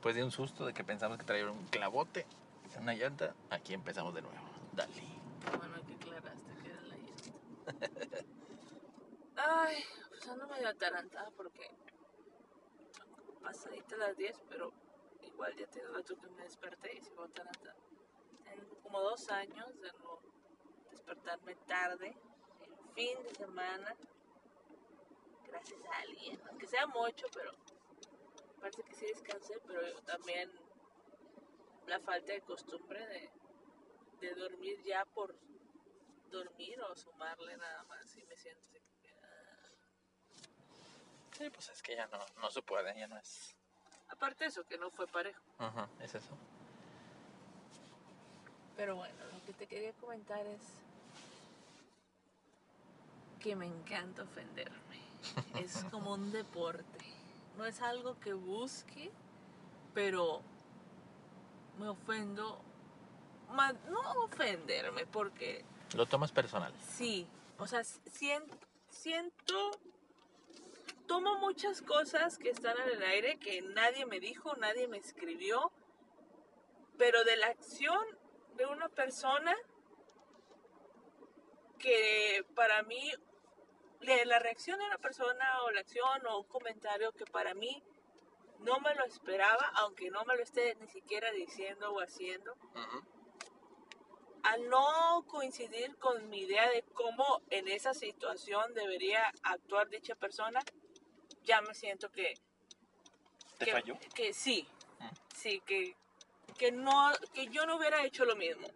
Después de un susto de que pensamos que traía un clavote una llanta, aquí empezamos de nuevo. Dale. Bueno, que aclaraste que era la llanta. Ay, pues ando medio atarantada porque pasadita las 10, pero igual ya tiene rato que me desperté y sigo atarantada. Tengo como dos años de no despertarme tarde, en fin de semana, gracias a alguien, aunque sea mucho, pero parece que sí descansé, pero yo también la falta de costumbre de, de dormir ya por dormir o sumarle nada más y me siento así que, ah. Sí, pues es que ya no, no se puede, ya no es. aparte de eso que no fue parejo Ajá, es eso. pero bueno lo que te quería comentar es que me encanta ofenderme es como un deporte no es algo que busque pero me ofendo no ofenderme porque Lo tomas personal. Sí, o sea, sien- siento, tomo muchas cosas que están en el aire que nadie me dijo, nadie me escribió, pero de la acción de una persona que para mí, la reacción de una persona o la acción o un comentario que para mí no me lo esperaba, aunque no me lo esté ni siquiera diciendo o haciendo, al no coincidir con mi idea de cómo en esa situación debería actuar dicha persona, ya me siento que... ¿Te que, falló? Que sí, Mm. sí, que, que, no, que yo no hubiera hecho lo mismo.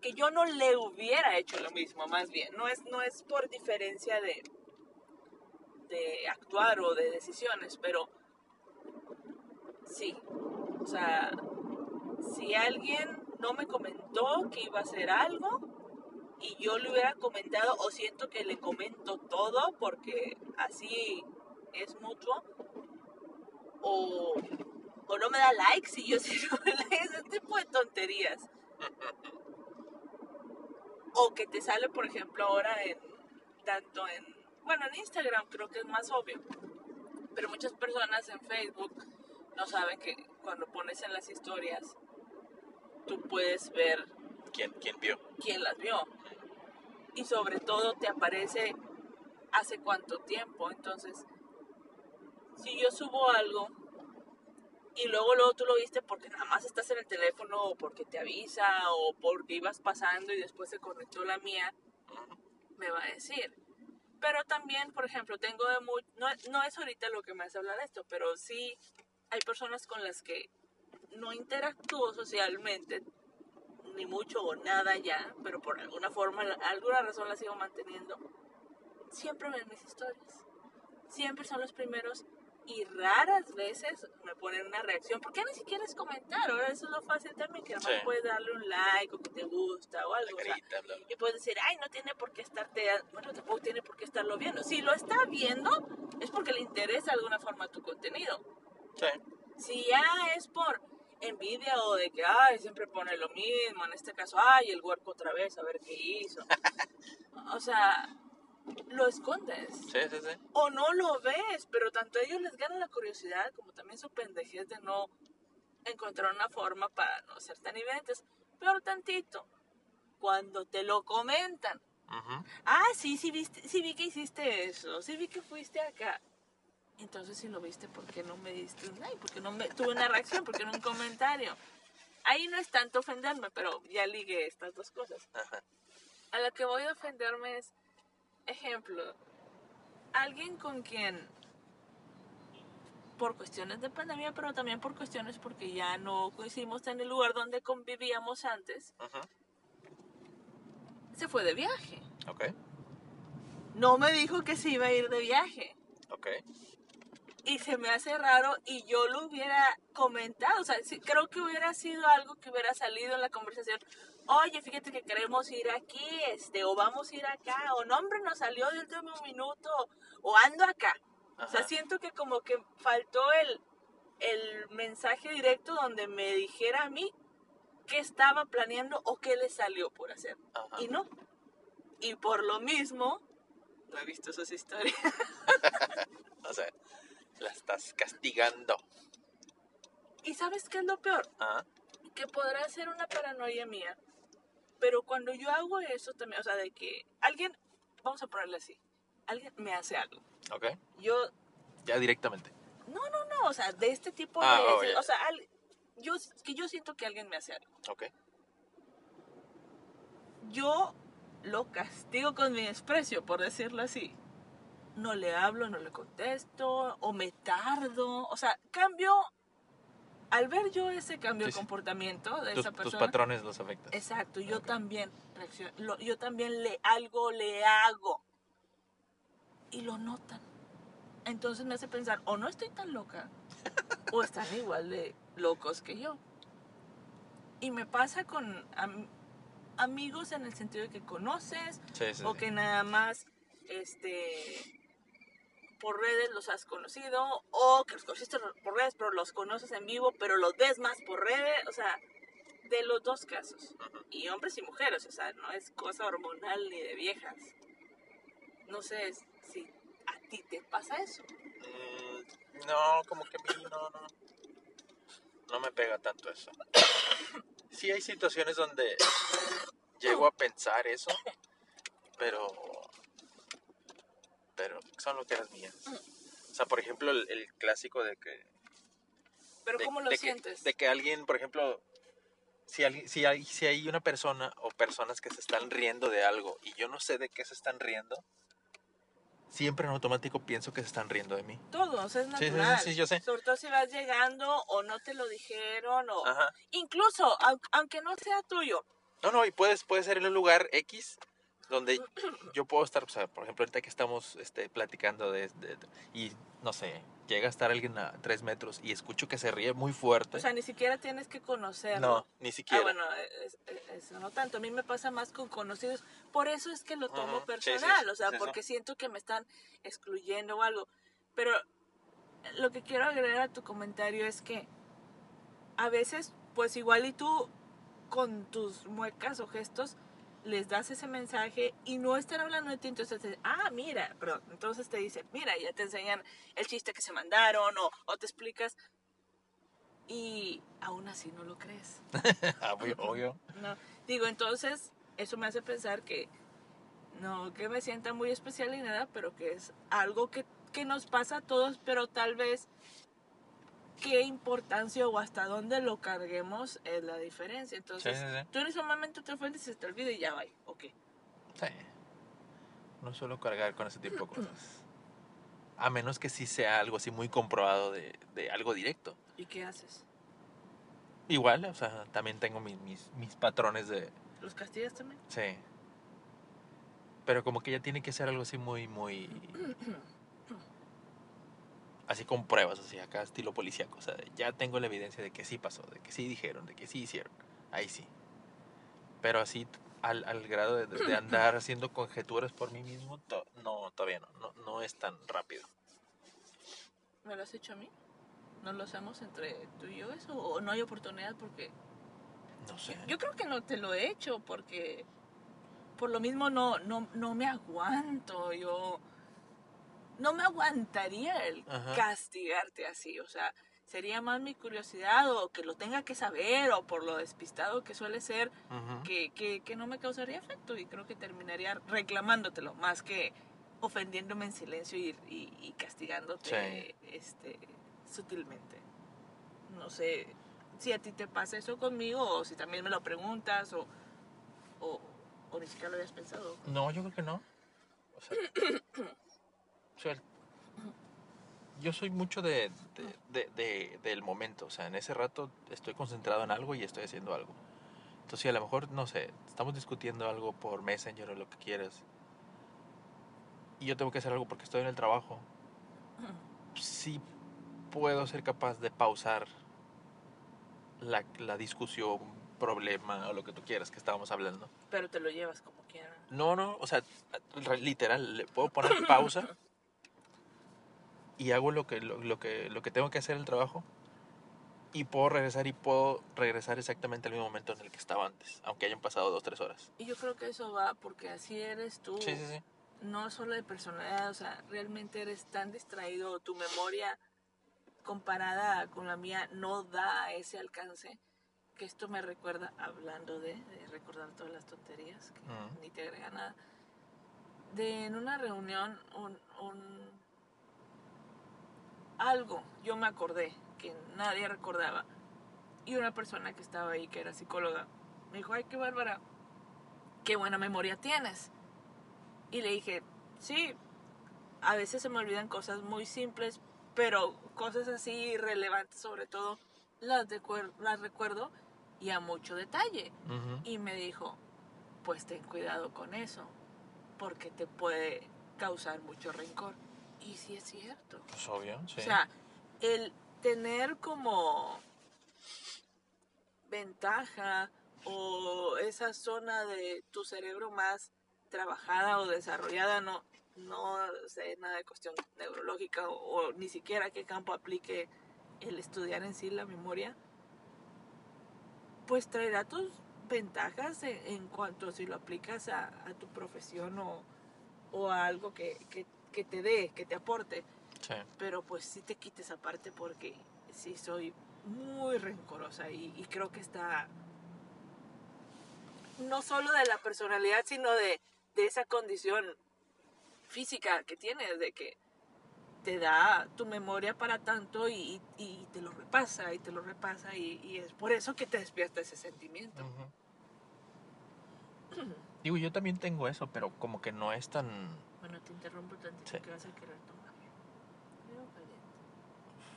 Que yo no le hubiera hecho lo mismo, más bien. No es, no es por diferencia de, de actuar o de decisiones, pero sí. O sea, si alguien no me comentó que iba a hacer algo y yo le hubiera comentado o siento que le comento todo porque así es mutuo o, o no me da likes y yo sí no ese tipo de tonterías o que te sale por ejemplo ahora en tanto en bueno en Instagram creo que es más obvio pero muchas personas en Facebook no saben que cuando pones en las historias tú puedes ver ¿Quién, ¿Quién vio? quién las vio. Y sobre todo te aparece hace cuánto tiempo. Entonces, si yo subo algo y luego luego tú lo viste porque nada más estás en el teléfono o porque te avisa o porque ibas pasando y después se conectó la mía, me va a decir. Pero también, por ejemplo, tengo de muy... No, no es ahorita lo que me hace hablar de esto, pero sí hay personas con las que no interactúo socialmente, ni mucho o nada ya, pero por alguna forma, alguna razón la sigo manteniendo. Siempre ven mis historias. Siempre son los primeros y raras veces me ponen una reacción, porque ni siquiera es comentar, ahora eso es lo fácil también, que además Sí. puedes darle un like o que te gusta o algo. o sea, carita, bla, bla. y puedes decir, ay, no tiene por qué estarte, bueno, tampoco tiene por qué estarlo viendo. Si lo está viendo, es porque le interesa de alguna forma tu contenido. Sí. Si ya es por envidia o de que, ay, siempre pone lo mismo, en este caso, ay, el huerco otra vez, a ver qué hizo. o sea, lo escondes. Sí, sí, sí. O no lo ves, pero tanto a ellos les gana la curiosidad como también su pendejez de no encontrar una forma para no ser tan evidentes. Peor tantito, cuando te lo comentan. Ah, sí, sí, viste, sí vi que hiciste eso, sí vi que fuiste acá. Entonces, si lo viste, ¿por qué no me diste un like? ¿Por qué no me tuve una reacción? ¿Por qué no un comentario? Ahí no es tanto ofenderme, pero ya ligué estas dos cosas. A lo que voy a ofenderme es, ejemplo, alguien con quien, por cuestiones de pandemia, pero también por cuestiones porque ya no coincidimos en el lugar donde convivíamos antes, Ujú. se fue de viaje. Ok. No me dijo que se iba a ir de viaje. Ok. y se me hace raro y yo lo hubiera comentado, o sea, sí, creo que hubiera sido algo que hubiera salido en la conversación. Oye, fíjate que queremos ir aquí, este, o vamos a ir acá, o no, hombre, nos salió de último minuto, o ando acá. O sea, siento que como que faltó el, el mensaje directo donde me dijera a mí qué estaba planeando o qué le salió por hacer. Ajá. Y no. Y por lo mismo, no he visto esas historias. O sea, la estás castigando. Y sabes qué es lo peor? Ah, Que podrá ser una paranoia mía, pero cuando yo hago eso también, o sea, de que alguien, vamos a ponerle así, alguien me hace algo. ok. Yo, Ya directamente. no, no, no, o sea, de este tipo Ah, de, oh, ya. o sea, al- yo, que yo siento que alguien me hace algo. Ok. Yo lo castigo con mi desprecio, por decirlo así. No le hablo, no le contesto, o me tardo. O sea, cambio. Al ver yo ese cambio Sí, de comportamiento de Tus, esa tus persona. patrones los afectan. Exacto, yo también reacciono. lo- yo también le algo le hago. Y lo notan. Entonces me hace pensar, o no estoy tan loca, o están igual de locos que yo. Y me pasa con am- amigos en el sentido de que conoces, Sí, o que nada más este por redes los has conocido o que los conociste por redes pero los conoces en vivo pero los ves más por redes o sea de los dos casos y hombres y mujeres o sea no es cosa hormonal ni de viejas no sé si a ti te pasa eso Mm, no, como que a mí no, no. No me pega tanto eso. Sí hay situaciones donde llego a pensar eso, pero. Pero son lo que eran mías. O sea, por ejemplo, el, el clásico de que. pero de- cómo lo de que- sientes de que alguien, por ejemplo, si, alguien, si, hay, si hay una persona o personas que se están riendo de algo y yo no sé de qué se están riendo, siempre en automático pienso que se están riendo de mí. todo o sea, es Sí, sí, sí, natural sí, yo sé. sobre todo si vas llegando o no te lo dijeron o Ajá. incluso au- aunque no sea tuyo No, no, y puedes, puede ser en un lugar X donde yo puedo estar, o sea, por ejemplo, ahorita que estamos este, platicando de, de- y no sé, llega a estar alguien a tres metros y escucho que se ríe muy fuerte. o sea ni siquiera tienes que conocerlo no, ni siquiera. Ah, bueno, es- es- eso no tanto. A mí me pasa más con conocidos. Por eso es que lo tomo sí, personal. sí, o sea, sí, porque siento que me están excluyendo o algo. Pero lo que quiero agregar a tu comentario es que a veces, pues igual y tú con tus muecas o gestos les das ese mensaje y no están hablando de ti, entonces te dicen, ah, mira, perdón, entonces te dicen, mira, ya te enseñan el chiste que se mandaron o, o te explicas y aún así no lo crees. Ah, obvio, obvio. No, digo, entonces eso me hace pensar que no que me sienta muy especial ni nada, pero que es algo que, que nos pasa a todos, pero tal vez qué importancia o hasta dónde lo carguemos es la diferencia. Sí, Entonces, sí, sí. tú en ese momento te ofendes y se te olvida y ya va, ok. Sí. No suelo cargar con ese tipo de cosas. A menos que sí sea algo así muy comprobado de, de algo directo. ¿Y qué haces? Igual, o sea, también tengo mis, mis, mis patrones de... ¿Los castigas también? Sí. Pero como que ya tiene que ser algo así muy, muy... Así con pruebas, así acá estilo policíaco. O sea, ya tengo la evidencia de que sí pasó, de que sí dijeron, de que sí hicieron. Ahí sí. Pero así al, al grado de, de andar haciendo conjeturas por mí mismo, to- no, todavía no, no. No es tan rápido. ¿Me lo has hecho a mí? ¿No lo hacemos entre tú y yo eso? ¿O no hay oportunidad porque No sé. Yo creo que no te lo he hecho porque por lo mismo no, no, no me aguanto. Yo no me aguantaría el Ajá. castigarte así. O sea, sería más mi curiosidad o que lo tenga que saber o por lo despistado que suele ser que, que, que no me causaría efecto y creo que terminaría reclamándotelo más que ofendiéndome en silencio y, y, y castigándote este, sutilmente. No sé si a ti te pasa eso conmigo o si también me lo preguntas o, o, o ni siquiera lo habías pensado. No, yo creo que no. O sea, sea, yo soy mucho de, de- de- de- del momento. O sea, en ese rato estoy concentrado en algo y estoy haciendo algo. Entonces, si a lo mejor, no sé, estamos discutiendo algo por Messenger o lo que quieras. Y yo tengo que hacer algo porque estoy en el trabajo. Sí puedo ser capaz de pausar la, la discusión, problema o lo que tú quieras que estábamos hablando. Pero te lo llevas como quieras. No, no, o sea, literal, le puedo poner pausa y hago lo que, lo, lo que, lo que tengo que hacer el trabajo y puedo regresar y puedo regresar exactamente al mismo momento en el que estaba antes, aunque hayan pasado dos, tres horas. Y yo creo que eso va porque así eres tú. Sí, sí, sí. no solo de personalidad, o sea, realmente eres tan distraído, tu memoria comparada con la mía no da ese alcance, que esto me recuerda, hablando de, de recordar todas las tonterías, que Mm. ni te agrega nada, de en una reunión un, un- algo, yo me acordé que nadie recordaba, y una persona que estaba ahí, que era psicóloga, me dijo, ay, qué bárbara, qué buena memoria tienes. Y le dije, sí, a veces se me olvidan cosas muy simples, pero cosas así relevantes sobre todo, las, recuerdo y a mucho detalle. Y me dijo, pues ten cuidado con eso, porque te puede causar mucho rencor. Y sí es cierto. Pues obvio, sí. O sea, el tener como ventaja o esa zona de tu cerebro más trabajada o desarrollada, no, no sé nada de cuestión neurológica o, o ni siquiera qué campo aplique el estudiar en sí la memoria, pues traerá tus ventajas en, en cuanto si lo aplicas a, a tu profesión o, o a algo que, que- que te dé, que te aporte sí. pero pues sí te quites aparte porque sí soy muy rencorosa y, y creo que está no solo de la personalidad sino de, de esa condición física que tienes de que te da tu memoria para tanto y, y te lo repasa y te lo repasa y, y es por eso que te despierta ese sentimiento. Digo, yo también tengo eso, pero como que no es tan te interrumpo tantito Sí. que vas a querer tomar. Caliente.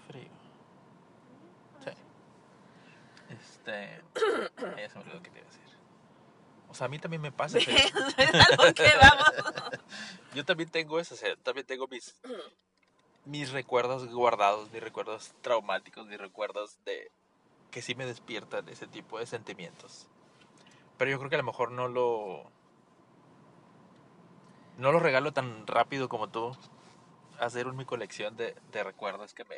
frío. Sí. Este. Ay, ya se me olvidó que te iba a decir. O sea, a mí también me pasa. que vamos. yo también tengo eso. O sea, también tengo mis, mis recuerdos guardados, mis recuerdos traumáticos, mis recuerdos de. que sí me despiertan ese tipo de sentimientos. Pero yo creo que a lo mejor no lo. No lo regalo tan rápido como tú. Hacer mi colección de, de recuerdos que me.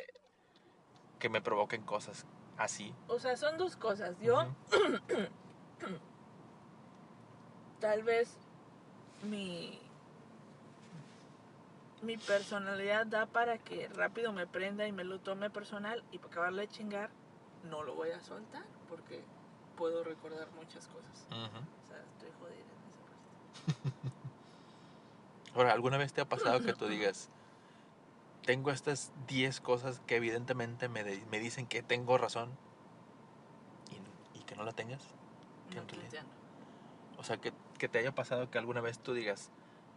que me provoquen cosas así. O sea, son dos cosas. Yo, tal vez, mi, mi personalidad da para que rápido me prenda y me lo tome personal y para acabarle de chingar, no lo voy a soltar porque puedo recordar muchas cosas. O sea, estoy jodida en esa parte. Ahora, ¿alguna vez te ha pasado que tú digas, tengo estas 10 cosas que evidentemente me, de- me dicen que tengo razón y, y que no la tengas? Que No en realidad-. O sea, que, que te haya pasado que alguna vez tú digas,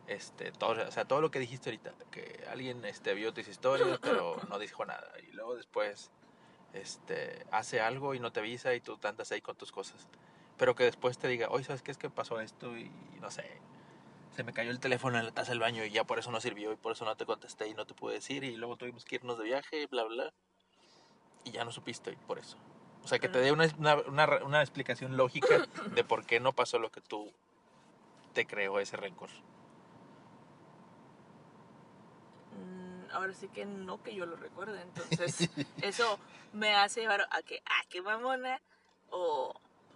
este, todo, o sea, todo lo que dijiste ahorita, que alguien este, vio tus historias pero no dijo nada y luego después este, hace algo y no te avisa y tú andas ahí con tus cosas. Pero que después te diga, oye, ¿sabes qué es que pasó esto? Y no sé, se me cayó el teléfono en la taza del baño y ya por eso no sirvió y por eso no te contesté y no te pude decir y luego tuvimos que irnos de viaje, bla, bla. Y ya no supiste y por eso. O sea, que te dé una, una, una- explicación lógica de por qué no pasó lo que tú te creó ese rencor. Mm, ahora sí que no que yo lo recuerde, entonces eso me hace llevar a que, ah, qué mamona, o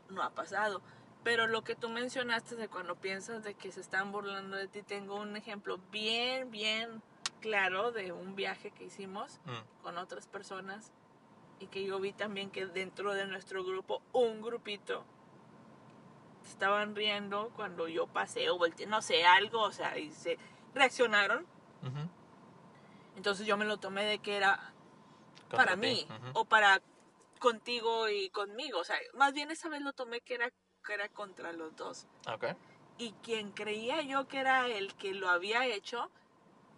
no ha pasado. Pero lo que tú mencionaste de cuando piensas de que se están burlando de ti, tengo un ejemplo bien, bien claro de un viaje que hicimos Mm, con otras personas y que yo vi también que dentro de nuestro grupo, un grupito, estaban riendo cuando yo pasé o volteé, no sé, algo, o sea, y se reaccionaron. Entonces yo me lo tomé de que era Contra para ti, mí o para contigo y conmigo. O sea, más bien esa vez lo tomé que era, que era contra los dos. Ok. Y quien creía yo que era el que lo había hecho,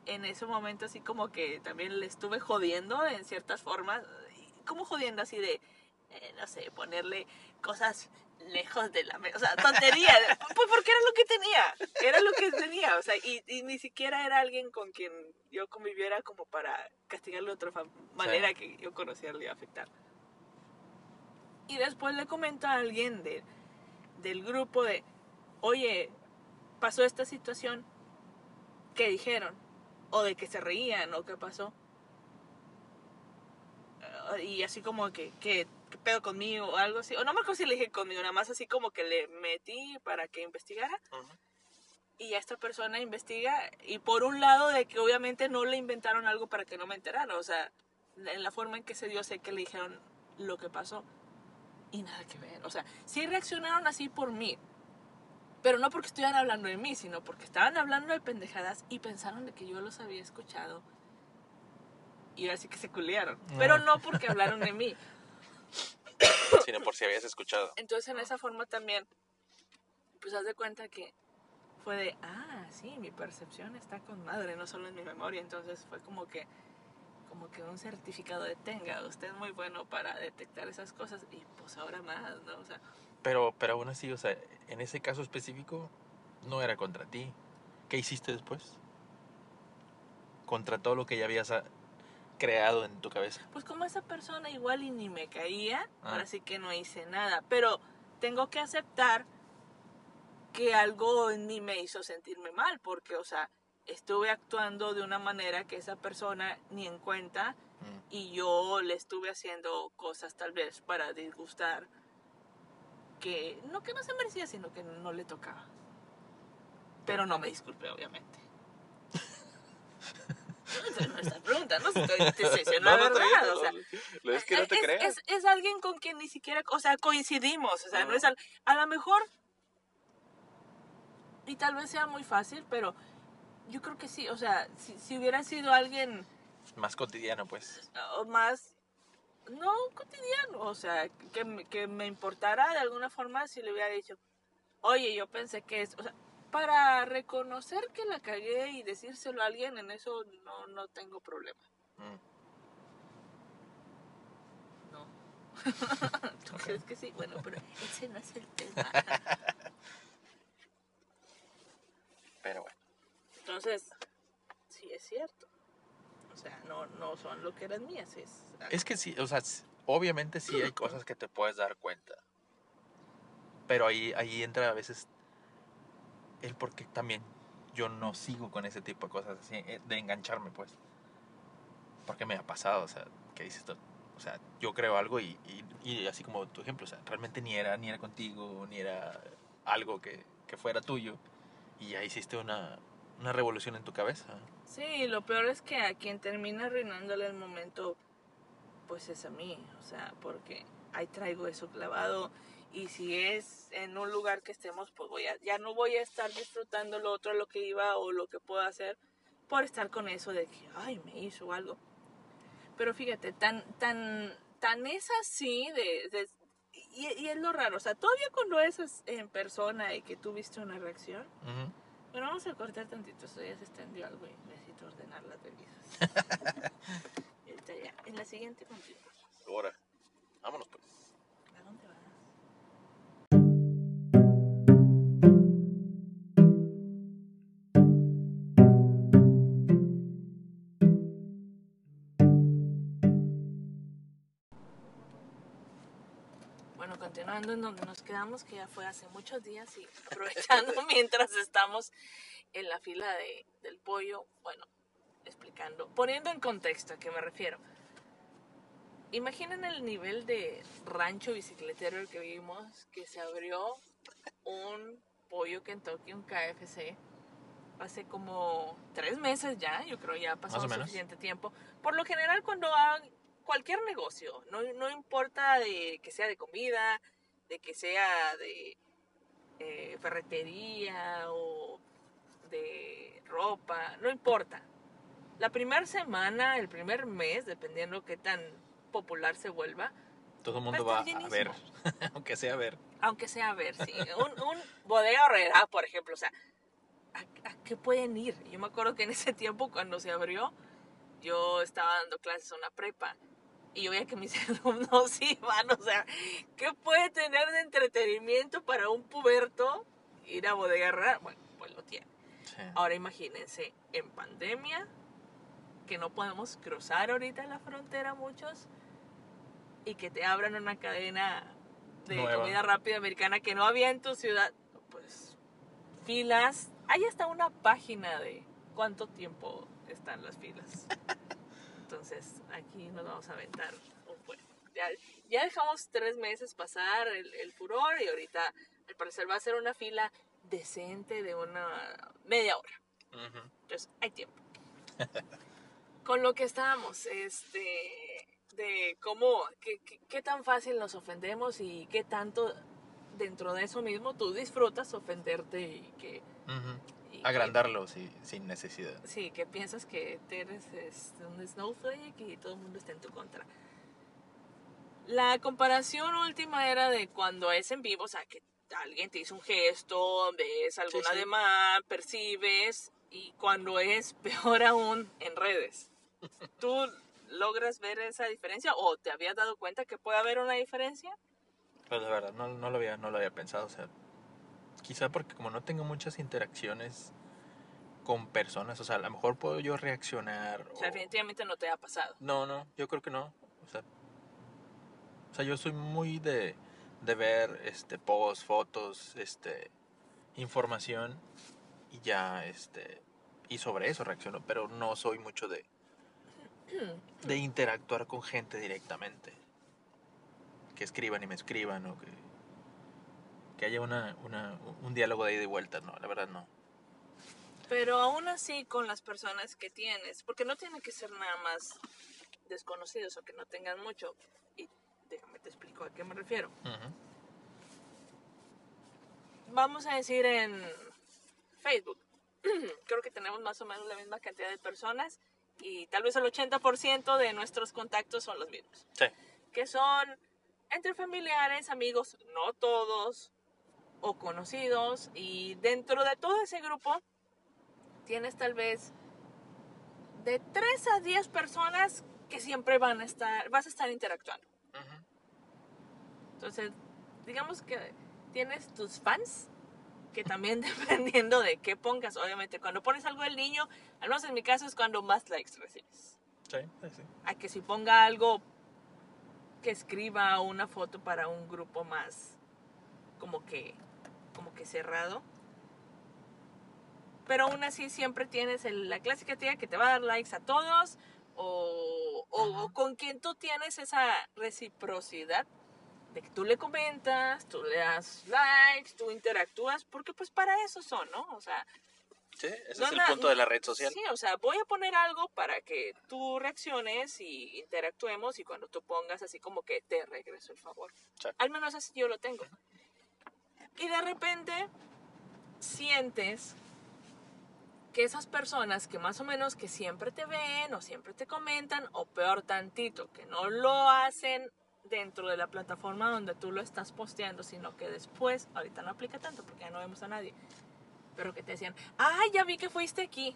en ese momento así como que también le estuve jodiendo en ciertas formas. Como jodiendo así de, eh, no sé, ponerle cosas lejos de la mesa. O sea, tontería. pues porque era lo que tenía. Era lo que tenía. O sea, y, y ni siquiera era alguien con quien yo conviviera como para castigarle de otra manera que yo conociera le iba a afectar. Y después le comento a alguien de, del grupo de, oye, pasó esta situación, ¿qué dijeron? O de que se reían, o qué pasó. Eh, Y así como que, que, ¿qué pedo conmigo? O algo así. O no me acuerdo si le dije conmigo, nada más así como que le metí para que investigara. Y esta persona investiga. Y por un lado de que obviamente no le inventaron algo para que no me enterara. O sea, en la forma en que se dio, sé que le dijeron lo que pasó. Y nada que ver. O sea, sí reaccionaron así por mí. Pero no porque estuvieran hablando de mí, sino porque estaban hablando de pendejadas y pensaron de que yo los había escuchado. Y ahora sí que se culiaron. Pero no porque hablaron de mí. Sino por si habías escuchado. Entonces en esa forma también, pues haz de cuenta que fue de, ah, sí, mi percepción está con madre, no solo en mi memoria. Entonces fue como que, como que un certificado de tenga, usted es muy bueno para detectar esas cosas y pues ahora más, ¿no? O sea, Pero, pero aún así, o sea, en ese caso específico, no era contra ti. ¿Qué hiciste después? Contra todo lo que ya habías ah, creado en tu cabeza. pues como esa persona igual y ni me caía, Ah. ahora sí que no hice nada. Pero tengo que aceptar que algo en mí me hizo sentirme mal, porque, o sea, estuve actuando de una manera que esa persona ni en cuenta Mm. y yo le estuve haciendo cosas tal vez para disgustar que no que no se merecía, sino que no le tocaba. Pero no me disculpé, obviamente. No, no estás preguntando si estoy, te estoy diciendo la verdad. o sea, Lo es que no te es, creas. es- es alguien con quien ni siquiera, o sea, coincidimos, o sea, no es al- a lo mejor, y tal vez sea muy fácil, pero yo creo que sí, o sea, si, si hubiera sido alguien Más cotidiano, pues. o más, no cotidiano, o sea, que, me- que me importara de alguna forma si le hubiera dicho, oye, yo pensé que es, o sea, para reconocer que la cagué y decírselo a alguien, en eso no, no tengo problema. Mm. No. ¿Tú crees que sí? Bueno, pero ese no es el tema. Pero bueno. Entonces, sí es cierto. O sea, no, no son lo que eran mías. Es, Es que sí, o sea, obviamente sí hay cosas que te puedes dar cuenta. Pero ahí, ahí entra a veces el por qué también yo no sigo con ese tipo de cosas así, eh, de engancharme, pues. Porque me ha pasado, o sea, que dices tú, o sea, yo creo algo y, y, y así como tu ejemplo, o sea, realmente ni era, ni era contigo, ni era algo que, que fuera tuyo. Y ya hiciste una, una revolución en tu cabeza. Sí, lo peor es que a quien termina arruinándole el momento, pues es a mí. O sea, porque ahí traigo eso clavado. Y si es en un lugar que estemos, pues voy a, ya no voy a estar disfrutando lo otro, lo que iba o lo que puedo hacer, por estar con eso de que, ay, me hizo algo. Pero fíjate, tan, tan, tan es así de, de- y, y es lo raro, o sea, todavía cuando es en persona y que tú viste una reacción. Bueno, vamos a cortar tantito, esto ya se extendió algo y necesito ordenar las bebidas. Ya, en la siguiente continuamos. Ahora, vámonos pues. Continuando en donde nos quedamos, que ya fue hace muchos días y aprovechando mientras estamos en la fila de, del pollo, bueno, explicando, poniendo en contexto a qué me refiero. Imaginen el nivel de rancho bicicletero el que vivimos, que se abrió un pollo Kentucky, un KFC, hace como tres meses ya, yo creo ya menos. suficiente tiempo. Por lo general cuando hagan cualquier negocio, no, no importa de que sea de comida, de que sea de eh, ferretería o de ropa, no importa. La primera semana, el primer mes, dependiendo qué tan popular se vuelva, Todo el mundo Va a ver, aunque sea a ver. aunque sea a ver, sí, un, un bodega horrera, por ejemplo, o sea, ¿a, a qué pueden ir? Yo me acuerdo que en ese tiempo cuando se abrió, yo estaba dando clases en una prepa y yo veía que mis alumnos iban, o sea, ¿qué puede tener de entretenimiento para un puberto ir a bodega horrera? Bueno, pues lo tiene. Sí. Ahora imagínense, en pandemia, que no podemos cruzar ahorita la frontera muchos, y que te abran una cadena de Nueva. comida rápida americana que no había en tu ciudad, pues filas. Hay hasta una página de cuánto tiempo están las filas. Entonces, aquí nos vamos a aventar un buen. Ya, ya dejamos tres meses pasar el, el furor y ahorita al parecer va a ser una fila decente de una media hora. Ujú. Entonces, hay tiempo. con lo que estábamos, este, de cómo, qué, qué- qué tan fácil nos ofendemos y qué tanto dentro de eso mismo tú disfrutas ofenderte y que... Ujú. Que- Agrandarlo sí, sin necesidad. Sí, que piensas que eres este, un snowflake y todo el mundo está en tu contra. La comparación última era de cuando es en vivo, o sea, que alguien te hizo un gesto, ves alguna sí. demanda, percibes, y cuando es peor aún en redes. ¿Tú logras ver esa diferencia o te habías dado cuenta que puede haber una diferencia? Pues la verdad, no, no, lo había, no lo había pensado. O sea, quizá porque como no tengo muchas interacciones con personas, o sea, a lo mejor puedo yo reaccionar. O sea, o- definitivamente no te ha pasado. No, no, yo creo que no. O sea, o sea yo soy muy de, de ver este posts, fotos, este información y ya este y sobre eso reacciono, pero no soy mucho de de interactuar con gente directamente. Que escriban y me escriban o que que haya una, una un diálogo de ida y vuelta, no, la verdad no. Pero aún así con las personas que tienes, porque no tienen que ser nada más desconocidos o que no tengan mucho. Y déjame te explico a qué me refiero. Vamos a decir en Facebook. Creo que tenemos más o menos la misma cantidad de personas y tal vez el 80% de nuestros contactos son los mismos. Sí. Que son entre familiares, amigos, no todos, o conocidos. Y dentro de todo ese grupo tienes tal vez de 3 a 10 personas que siempre van a estar, vas a estar interactuando. Entonces, digamos que tienes tus fans, que también dependiendo de qué pongas, obviamente, cuando pones algo del niño, al menos en mi caso es cuando más likes recibes. Sí, sí. A que si ponga algo que escriba una foto para un grupo más como que como que cerrado. Pero aún así siempre tienes el- la clásica tía que te va a dar likes a todos o, o- o con quien tú tienes esa reciprocidad de que tú le comentas, tú le das likes, tú interactúas, porque pues para eso son, ¿no? O sea, Sí, ese No, es el punto de la red social. Sí, o sea, voy a poner algo para que tú reacciones y interactuemos y cuando tú pongas así como que te regreso el favor. Exacto. Al menos así yo lo tengo. Y de repente sientes que esas personas que más o menos que siempre te ven o siempre te comentan o peor tantito, que no lo hacen dentro de la plataforma donde tú lo estás posteando, sino que después, ahorita no aplica tanto porque ya no vemos a nadie, pero que te decían, ay, ya vi que fuiste aquí.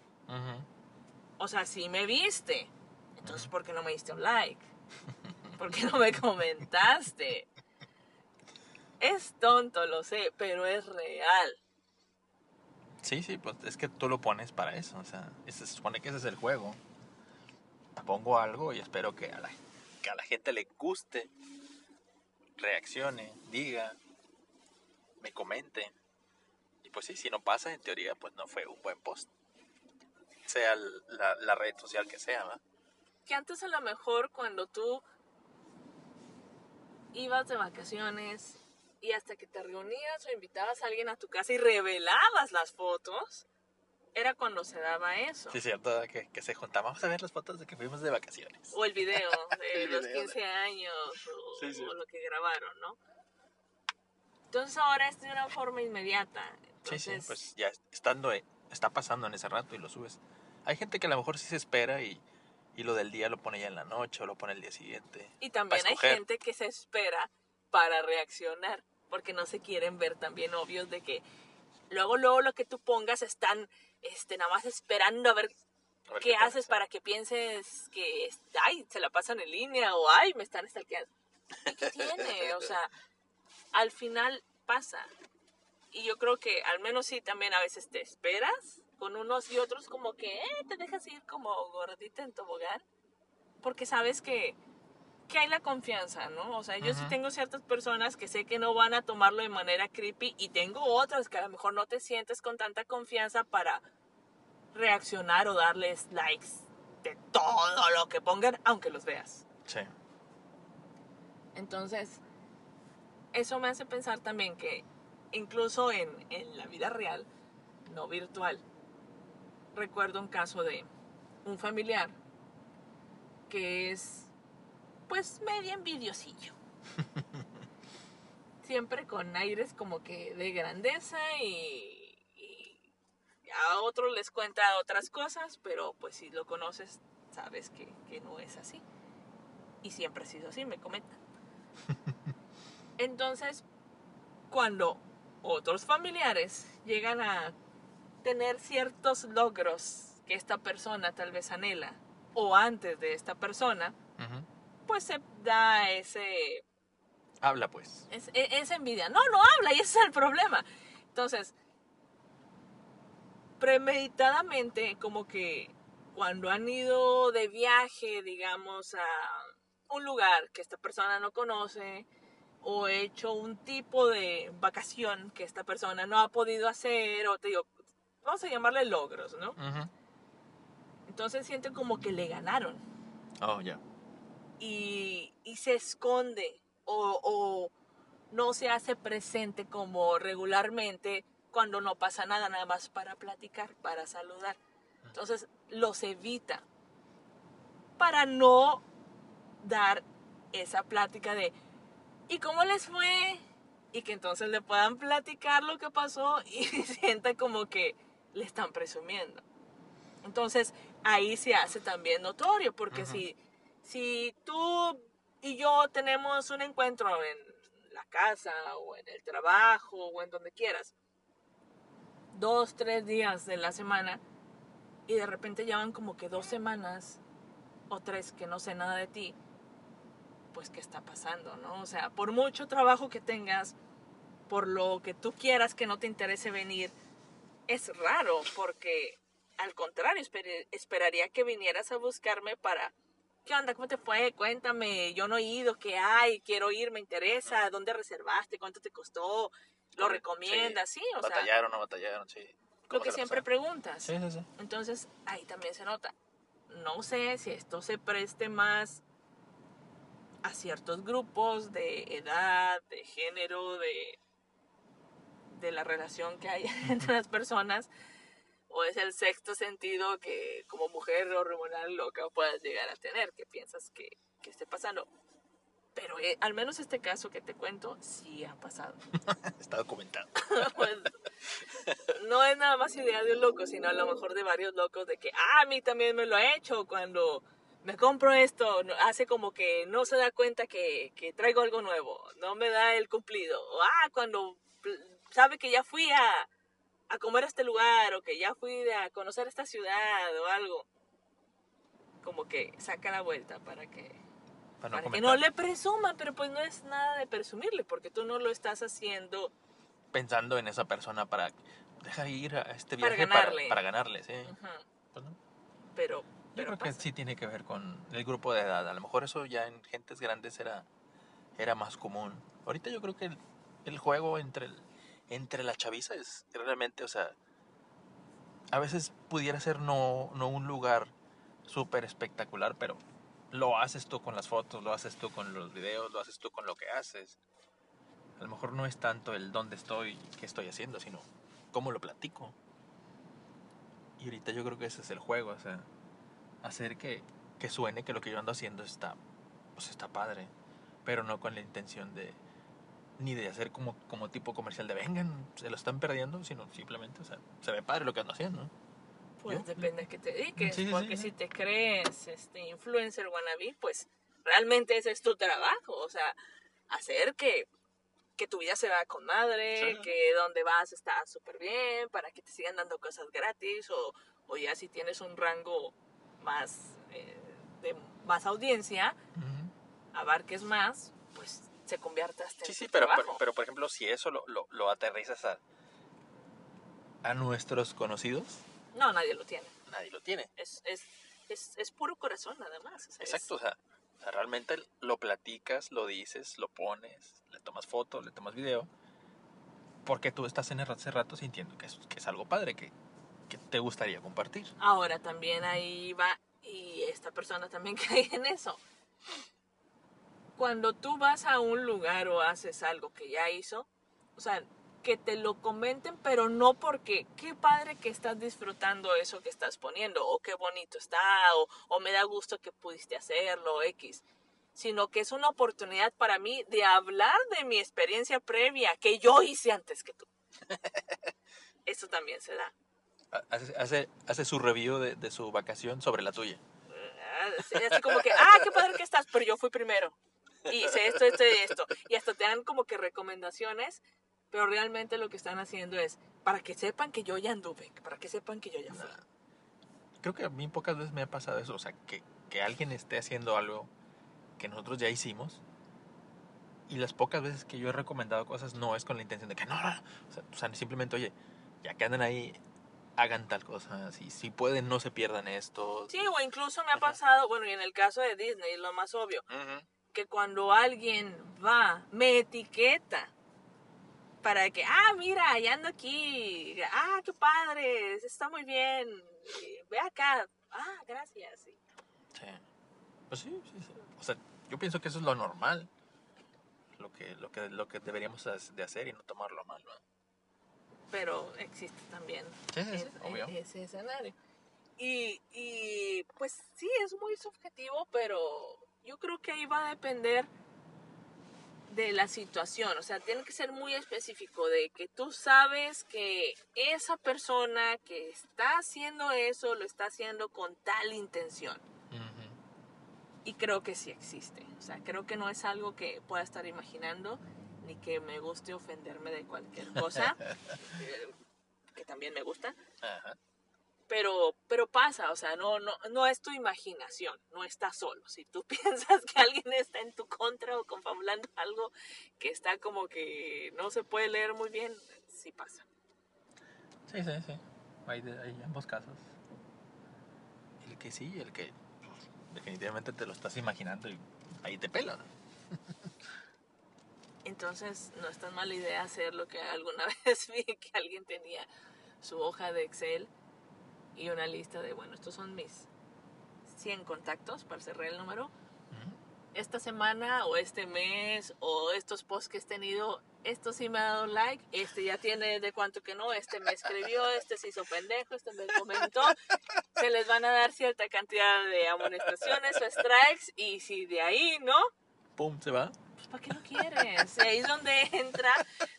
O sea, sí me viste. Entonces, ¿por qué no me diste un like? ¿Por qué no me comentaste? Es tonto, lo sé, pero es real. Sí, sí, pues es que tú lo pones para eso. O sea, se supone que ese es el juego. Pongo algo y espero que a la, que a la gente le guste, reaccione, diga, me comente. Y pues sí, si no pasa, en teoría, pues no fue un buen post. Sea la, la red social que sea, ¿va? Que antes a lo mejor cuando tú ibas de vacaciones y hasta que te reunías o invitabas a alguien a tu casa y revelabas las fotos, era cuando se daba eso. Sí, cierto, que, que se juntaban. Vamos a ver las fotos de que fuimos de vacaciones. O el video de El los video de- 15 años o, Sí, sí. o lo que grabaron, ¿no? Entonces ahora es de una forma inmediata. Sí, sí, Entonces, pues ya estando, eh, está pasando en ese rato y lo subes. Hay gente que a lo mejor sí se espera y, y lo del día lo pone ya en la noche o lo pone el día siguiente. Y también hay gente que se espera para reaccionar, porque no se quieren ver también obvios de que luego, luego lo que tú pongas están este, nada más esperando a ver A ver qué pasa. haces para que pienses que, ay, se la pasan en línea o ay, me están stalkeando. ¿Y qué tiene? O sea, al final pasa. Y yo creo que al menos sí también a veces te esperas con unos y otros como que eh, te dejas ir como gordita en tobogán porque sabes que, que hay la confianza, ¿no? O sea, yo sí tengo ciertas personas que sé que no van a tomarlo de manera creepy y tengo otras que a lo mejor no te sientes con tanta confianza para reaccionar o darles likes de todo lo que pongan, aunque los veas. Sí. Entonces, eso me hace pensar también que incluso en, en la vida real, no virtual, recuerdo un caso de un familiar que es, pues, medio envidiosillo. Siempre con aires como que de grandeza y, y a otros les cuenta otras cosas, pero pues si lo conoces, sabes que, que no es así. Y siempre ha sido así, me comentan. Entonces, cuando otros familiares llegan a tener ciertos logros que esta persona tal vez anhela, o antes de esta persona. Pues se da ese, Habla pues. es- e- esa envidia. No, no habla y ese es el problema. Entonces, premeditadamente, como que cuando han ido de viaje, digamos, a un lugar que esta persona no conoce, o hecho un tipo de vacación que esta persona no ha podido hacer, o te digo, vamos a llamarle logros, ¿no? Entonces sienten como que le ganaron. Oh, ya. Y, y se esconde o, o no se hace presente como regularmente cuando no pasa nada, nada más para platicar, para saludar. Entonces los evita para no dar esa plática de ¿y cómo les fue? Y que entonces le puedan platicar lo que pasó y sienta como que le están presumiendo. Entonces ahí se hace también notorio, porque si, si tú y yo tenemos un encuentro en la casa o en el trabajo o en donde quieras, dos, tres días de la semana, y de repente llevan como que dos semanas o tres que no sé nada de ti, pues qué está pasando, ¿no? O sea, por mucho trabajo que tengas, por lo que tú quieras que no te interese venir, es raro porque al contrario, esper- esperaría que vinieras a buscarme para, ¿qué onda? ¿Cómo te fue? Cuéntame, yo no he ido, ¿qué hay? Quiero ir, me interesa, ¿dónde reservaste? ¿Cuánto te costó? ¿Lo recomiendas? Sí, o sea, ¿Batallaron o no batallaron? Sí. lo ¿Cómo que siempre pasaron? preguntas. Sí, sí, sí. Entonces, ahí también se nota. No sé si esto se preste más a ciertos grupos de edad, de género, de, de la relación que hay entre las personas, o es el sexto sentido que como mujer hormonal loca puedas llegar a tener, que piensas que, que esté pasando. Pero eh, al menos este caso que te cuento, sí ha pasado. Está documentado. Pues, no es nada más idea de un loco, sino a lo mejor de varios locos de que, ah, a mí también me lo ha hecho cuando me compro esto, hace como que no se da cuenta que, que traigo algo nuevo, no me da el cumplido. O, ah, cuando pl- sabe que ya fui a, a comer a este lugar o que ya fui a conocer esta ciudad o algo. Como que saca la vuelta para que Para no para que no le presuma, pero pues no es nada de presumirle, porque tú no lo estás haciendo Pensando en esa persona para... Deja ir a este Para viaje para, ganarle. para ganarle, sí. Ujú. Pues no. Pero, Yo pero creo que pasa. sí tiene que ver con el grupo de edad. A lo mejor eso ya en gentes grandes era, era más común. Ahorita yo creo que el, el juego entre, el- entre la chaviza es realmente, o sea, a veces pudiera ser no, no un lugar súper espectacular, pero lo haces tú con las fotos, lo haces tú con los videos, lo haces tú con lo que haces. A lo mejor no es tanto el dónde estoy, qué estoy haciendo, sino cómo lo platico. Y ahorita yo creo que ese es el juego, o sea, hacer que, que suene que lo que yo ando haciendo está, pues está padre, pero no con la intención de, ni de hacer como, como tipo comercial de vengan, se lo están perdiendo, sino simplemente, o sea, se ve padre lo que ando haciendo. Pues ¿Yo? depende de qué te dediques, Sí, sí, porque sí. si te crees este influencer wannabe, pues realmente ese es tu trabajo, o sea, hacer que, que tu vida se vea con madre, que donde vas está súper bien, para que te sigan dando cosas gratis, o, o ya si tienes un rango más eh, de más audiencia, abarques más, se convierta hasta Sí, en sí, pero, pero, pero, por ejemplo, si eso lo, lo, lo aterrizas a, a nuestros conocidos, No, nadie lo tiene. nadie lo tiene. Es, es, es, es puro corazón nada más. o sea, Exacto, o sea, o sea, realmente lo platicas, lo dices, lo pones, le tomas foto, le tomas video, porque tú estás en el- hace rato sintiendo que es, que es algo padre, que, que te gustaría compartir. Ahora también ahí va, y esta persona también cae en eso. Cuando tú vas a un lugar o haces algo que ya hizo, o sea, que te lo comenten, pero no porque qué padre que estás disfrutando eso que estás poniendo, o qué bonito está, o, o me da gusto que pudiste hacerlo, X, sino que es una oportunidad para mí de hablar de mi experiencia previa que yo hice antes que tú. Eso también se da. Hace, hace, hace su review de, de su vacación sobre la tuya. Ah, sí, Así como que, ah, qué padre que estás, pero yo fui primero. Y hice esto, esto y esto. Y hasta te dan como que recomendaciones, pero realmente lo que están haciendo es para que sepan que yo ya anduve, para que sepan que yo ya fui. Creo que a mí pocas veces me ha pasado eso, o sea, que, que alguien esté haciendo algo que nosotros ya hicimos y las pocas veces que yo he recomendado cosas no es con la intención de que no, no, no. O, sea, o sea, simplemente, oye, ya que andan ahí, hagan tal cosa, si, si pueden, no se pierdan esto. Sí, o incluso me ha pasado, bueno, y en el caso de Disney, lo más obvio, Ujú. Que cuando alguien va, me etiqueta para que, ah, mira, ya ando aquí, ah, qué padre, está muy bien, ve acá, ah, gracias. sí. Sí. Pues sí, sí, sí. O sea, yo pienso que eso es lo normal. Lo que, lo que, lo que deberíamos de hacer y no tomarlo mal, ¿no? Pero existe también Sí, sí, sí, es- obvio. ese escenario. Y, y pues sí, es muy subjetivo, pero yo creo que ahí va a depender de la situación. O sea, tiene que ser muy específico de que tú sabes que esa persona que está haciendo eso lo está haciendo con tal intención. Y creo que sí existe. O sea, creo que no es algo que pueda estar imaginando ni que me guste ofenderme de cualquier cosa, eh, que también me gusta. Ajá. Pero, pero pasa, o sea, no, no, no es tu imaginación, no estás solo. Si tú piensas que alguien está en tu contra o confabulando algo que está como que no se puede leer muy bien, sí pasa. Sí, sí, sí. Hay, de- hay ambos casos. El que sí, el que definitivamente te lo estás imaginando y ahí te pela. ¿no? Entonces, no es tan mala idea hacer lo que alguna vez vi que alguien tenía su hoja de Excel y una lista de, bueno, estos son mis 100 contactos para cerrar el número. Esta semana o este mes o estos posts que he tenido, esto sí me ha dado like, este ya tiene de cuánto que no, este me escribió, este se hizo pendejo, este me comentó. Se les van a dar cierta cantidad de amonestaciones o strikes y si de ahí, ¿no? Pum, se va. pues ¿para qué lo quieres? Ahí es donde entra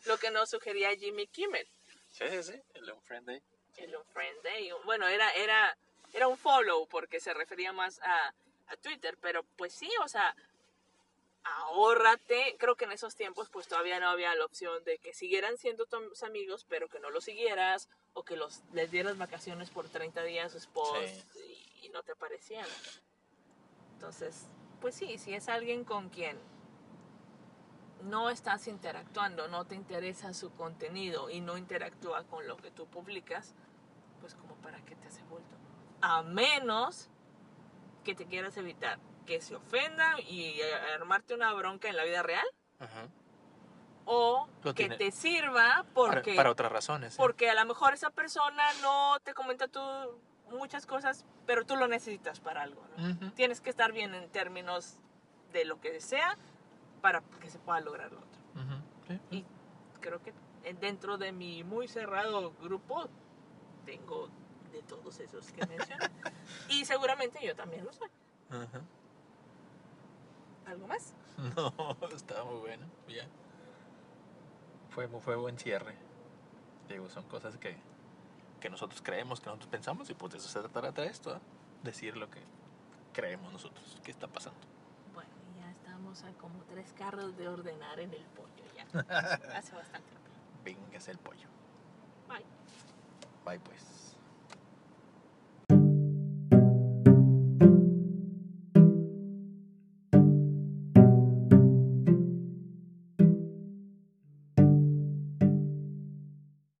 lo que nos sugería Jimmy Kimmel, Sí, sí, sí. El Unfriend Day. El Unfriend Day. Bueno, era, era, era un follow porque se refería más a, a Twitter, pero pues sí, o sea, ahórrate. Creo que en esos tiempos pues todavía no había la opción de que siguieran siendo tus amigos, pero que no los siguieras o que los les dieras vacaciones por 30 días sus posts y, y no te aparecían. Entonces, pues sí, si es alguien con quien no estás interactuando, no te interesa su contenido y no interactúa con lo que tú publicas, pues como para qué te hace bulto. A menos que te quieras evitar que se ofenda y armarte una bronca en la vida real Ajá. o Lo que tiene- te sirva porque Para, para otras razones. ¿sí? porque a lo mejor esa persona no te comenta tú muchas cosas, pero tú lo necesitas para algo. Tienes que estar bien en términos de lo que sea para que se pueda lograr lo otro. Sí. Y creo que dentro de mi muy cerrado grupo tengo de todos esos que mencioné. y seguramente yo también lo soy. Ajá. ¿Algo más? No, estaba muy bueno. Ya. Fue, fue buen cierre. Digo, son cosas que, que nosotros creemos, que nosotros pensamos, y pues de eso se trata esto, ¿eh? decir lo que creemos nosotros, que está pasando. Bueno, ya estamos a como tres carros de ordenar en el pollo ya. Hace bastante. Véngase el pollo. Bye. Bye pues.